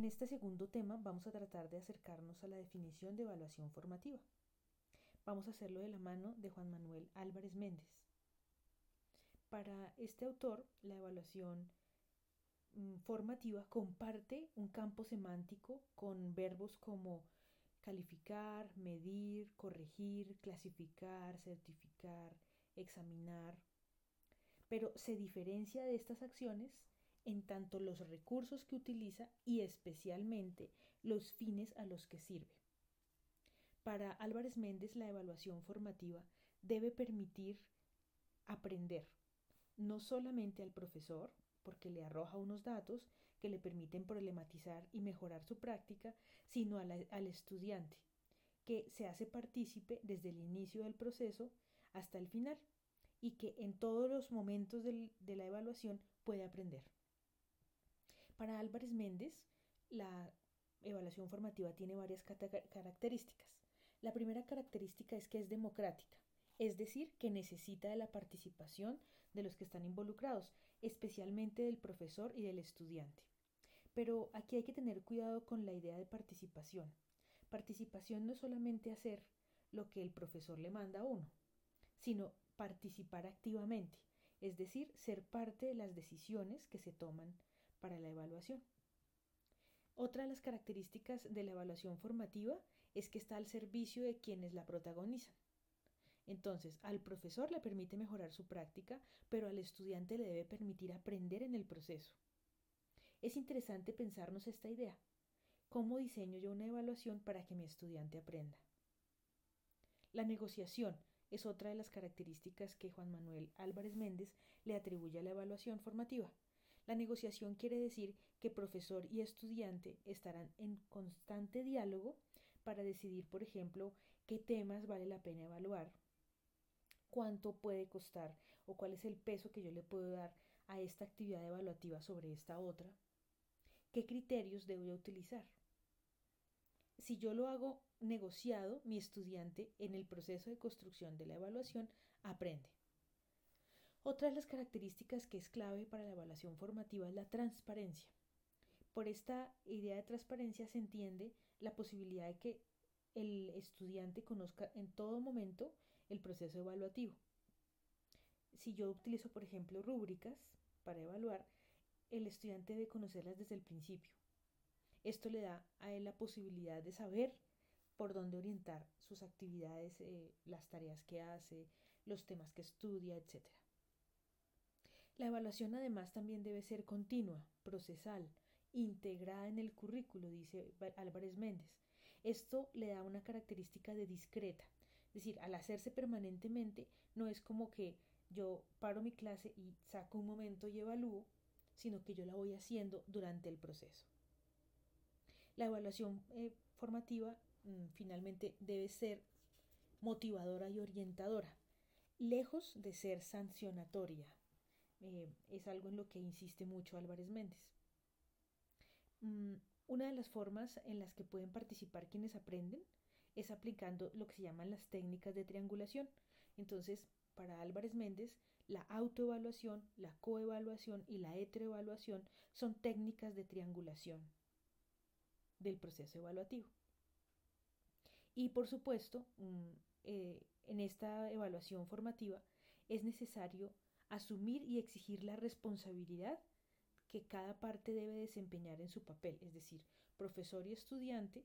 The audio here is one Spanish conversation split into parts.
En este segundo tema vamos a tratar de acercarnos a la definición de evaluación formativa. Vamos a hacerlo de la mano de Juan Manuel Álvarez Méndez. Para este autor, la evaluación mm, formativa comparte un campo semántico con verbos como calificar, medir, corregir, clasificar, certificar, examinar, pero se diferencia de estas acciones en tanto los recursos que utiliza y especialmente los fines a los que sirve. Para Álvarez Méndez la evaluación formativa debe permitir aprender, no solamente al profesor, porque le arroja unos datos que le permiten problematizar y mejorar su práctica, sino al estudiante, que se hace partícipe desde el inicio del proceso hasta el final y que en todos los momentos de la evaluación puede aprender. Para Álvarez Méndez, la evaluación formativa tiene varias características. La primera característica es que es democrática, es decir, que necesita de la participación de los que están involucrados, especialmente del profesor y del estudiante. Pero aquí hay que tener cuidado con la idea de participación. Participación no es solamente hacer lo que el profesor le manda a uno, sino participar activamente, es decir, ser parte de las decisiones que se toman para la evaluación. Otra de las características de la evaluación formativa es que está al servicio de quienes la protagonizan. Entonces, al profesor le permite mejorar su práctica, pero al estudiante le debe permitir aprender en el proceso. Es interesante pensarnos esta idea. ¿Cómo diseño yo una evaluación para que mi estudiante aprenda? La negociación es otra de las características que Juan Manuel Álvarez Méndez le atribuye a la evaluación formativa. La negociación quiere decir que profesor y estudiante estarán en constante diálogo para decidir, por ejemplo, qué temas vale la pena evaluar, cuánto puede costar o cuál es el peso que yo le puedo dar a esta actividad evaluativa sobre esta otra, qué criterios debo utilizar. Si yo lo hago negociado, mi estudiante en el proceso de construcción de la evaluación aprende. Otra de las características que es clave para la evaluación formativa es la transparencia. Por esta idea de transparencia se entiende la posibilidad de que el estudiante conozca en todo momento el proceso evaluativo. Si yo utilizo, por ejemplo, rúbricas para evaluar, el estudiante debe conocerlas desde el principio. Esto le da a él la posibilidad de saber por dónde orientar sus actividades, eh, las tareas que hace, los temas que estudia, etc. La evaluación además también debe ser continua, procesal, integrada en el currículo, dice Álvarez Méndez. Esto le da una característica de discreta, es decir, al hacerse permanentemente no es como que yo paro mi clase y saco un momento y evalúo, sino que yo la voy haciendo durante el proceso. La evaluación eh, formativa mm, finalmente debe ser motivadora y orientadora, lejos de ser sancionatoria, eh, es algo en lo que insiste mucho Álvarez Méndez. Mm, una de las formas en las que pueden participar quienes aprenden es aplicando lo que se llaman las técnicas de triangulación. Entonces, para Álvarez Méndez, la autoevaluación, la coevaluación y la heteroevaluación son técnicas de triangulación del proceso evaluativo. Y por supuesto, mm, eh, en esta evaluación formativa es necesario asumir y exigir la responsabilidad que cada parte debe desempeñar en su papel, es decir, profesor y estudiante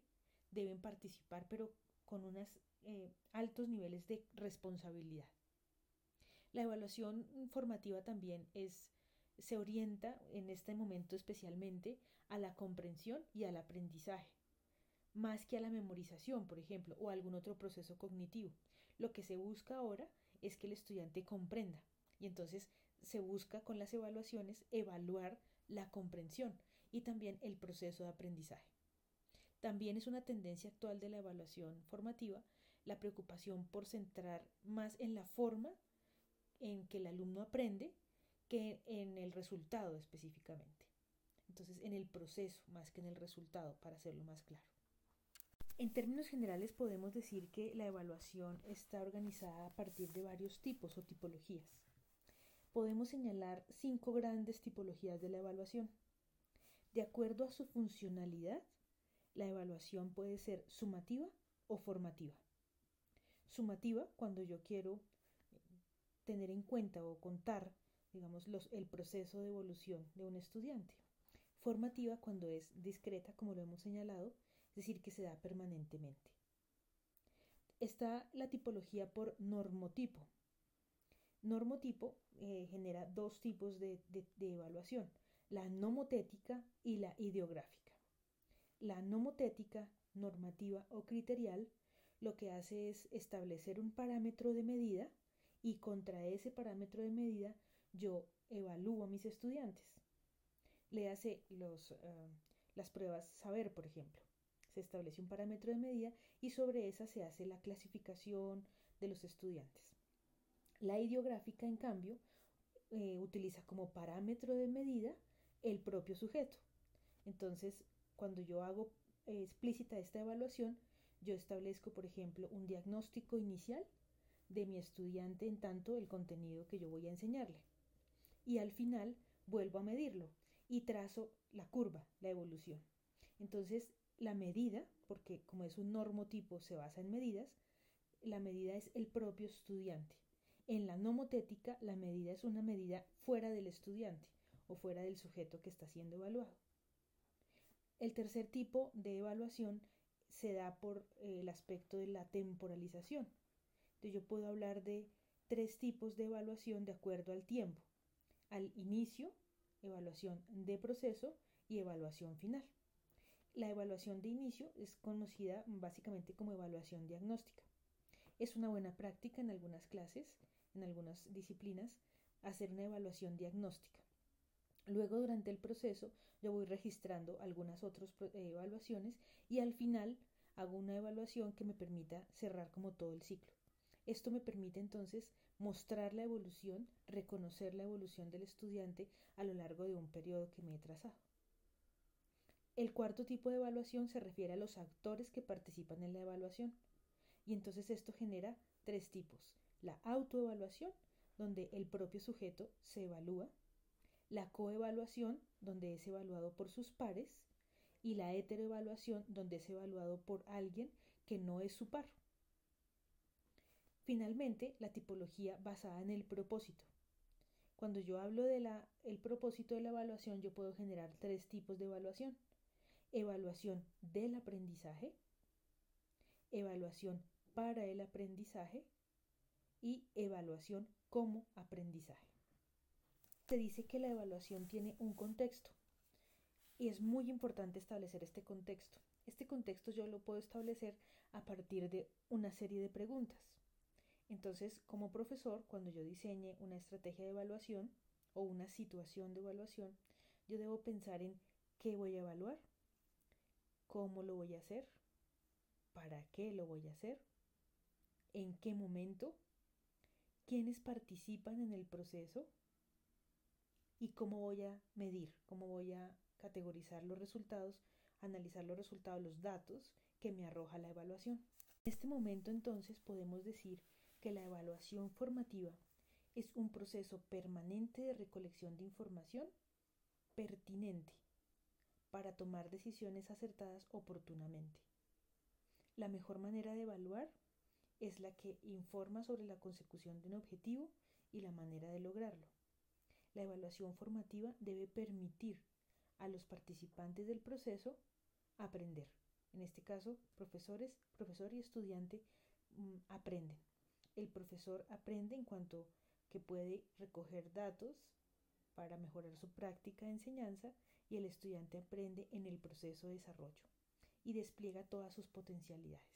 deben participar, pero con unos eh, altos niveles de responsabilidad. La evaluación formativa también es se orienta en este momento especialmente a la comprensión y al aprendizaje, más que a la memorización, por ejemplo, o algún otro proceso cognitivo. Lo que se busca ahora es que el estudiante comprenda, y entonces se busca con las evaluaciones evaluar la comprensión y también el proceso de aprendizaje. También es una tendencia actual de la evaluación formativa la preocupación por centrar más en la forma en que el alumno aprende que en el resultado específicamente. Entonces, en el proceso más que en el resultado, para hacerlo más claro. En términos generales podemos decir que la evaluación está organizada a partir de varios tipos o tipologías podemos señalar cinco grandes tipologías de la evaluación. De acuerdo a su funcionalidad, la evaluación puede ser sumativa o formativa. Sumativa cuando yo quiero tener en cuenta o contar, digamos, el proceso de evolución de un estudiante. Formativa cuando es discreta, como lo hemos señalado, es decir, que se da permanentemente. Está la tipología por normotipo. Normotipo eh, genera dos tipos de, de evaluación, la nomotética y la ideográfica. La nomotética, normativa o criterial lo que hace es establecer un parámetro de medida y contra ese parámetro de medida yo evalúo a mis estudiantes. Le hace los, eh, las pruebas saber, por ejemplo. Se establece un parámetro de medida y sobre esa se hace la clasificación de los estudiantes. La ideográfica, en cambio, eh, utiliza como parámetro de medida el propio sujeto. Entonces, cuando yo hago eh, explícita esta evaluación, yo establezco, por ejemplo, un diagnóstico inicial de mi estudiante en tanto el contenido que yo voy a enseñarle. Y al final vuelvo a medirlo y trazo la curva, la evolución. Entonces, la medida, porque como es un normotipo, se basa en medidas, la medida es el propio estudiante. En la nomotética, la medida es una medida fuera del estudiante o fuera del sujeto que está siendo evaluado. El tercer tipo de evaluación se da por eh, el aspecto de la temporalización. Entonces yo puedo hablar de tres tipos de evaluación de acuerdo al tiempo. Al inicio, evaluación de proceso y evaluación final. La evaluación de inicio es conocida básicamente como evaluación diagnóstica. Es una buena práctica en algunas clases, en algunas disciplinas, hacer una evaluación diagnóstica. Luego, durante el proceso, yo voy registrando algunas otras eh, evaluaciones y al final hago una evaluación que me permita cerrar como todo el ciclo. Esto me permite entonces mostrar la evolución, reconocer la evolución del estudiante a lo largo de un periodo que me he trazado. El cuarto tipo de evaluación se refiere a los actores que participan en la evaluación. Y entonces esto genera tres tipos. La autoevaluación, donde el propio sujeto se evalúa, la coevaluación, donde es evaluado por sus pares, y la heteroevaluación, donde es evaluado por alguien que no es su par. Finalmente, la tipología basada en el propósito. Cuando yo hablo del el propósito de la evaluación, yo puedo generar tres tipos de evaluación. Evaluación del aprendizaje, evaluación para el aprendizaje y evaluación como aprendizaje se dice que la evaluación tiene un contexto y es muy importante establecer este contexto. Este contexto yo lo puedo establecer a partir de una serie de preguntas. Entonces, como profesor, cuando yo diseñe una estrategia de evaluación o una situación de evaluación, yo debo pensar en qué voy a evaluar, cómo lo voy a hacer, para qué lo voy a hacer, en qué momento, quiénes participan en el proceso, y cómo voy a medir, cómo voy a categorizar los resultados, analizar los resultados, los datos que me arroja la evaluación. En este momento entonces podemos decir que la evaluación formativa es un proceso permanente de recolección de información pertinente para tomar decisiones acertadas oportunamente. La mejor manera de evaluar es la que informa sobre la consecución de un objetivo y la manera de lograrlo. La evaluación formativa debe permitir a los participantes del proceso aprender. En este caso, profesores, profesor y estudiante mm, aprenden. El profesor aprende en cuanto que puede recoger datos para mejorar su práctica de enseñanza y el estudiante aprende en el proceso de desarrollo y despliega todas sus potencialidades.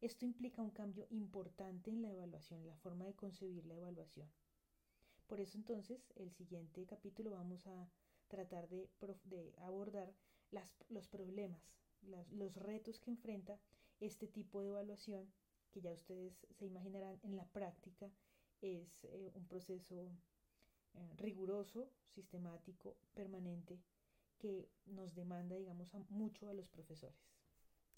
Esto implica un cambio importante en la evaluación, en la forma de concebir la evaluación. Por eso entonces el siguiente capítulo vamos a tratar de, abordar los problemas, los retos que enfrenta este tipo de evaluación, que ya ustedes se imaginarán en la práctica es eh, un proceso eh, riguroso, sistemático, permanente, que nos demanda, digamos, mucho a los profesores.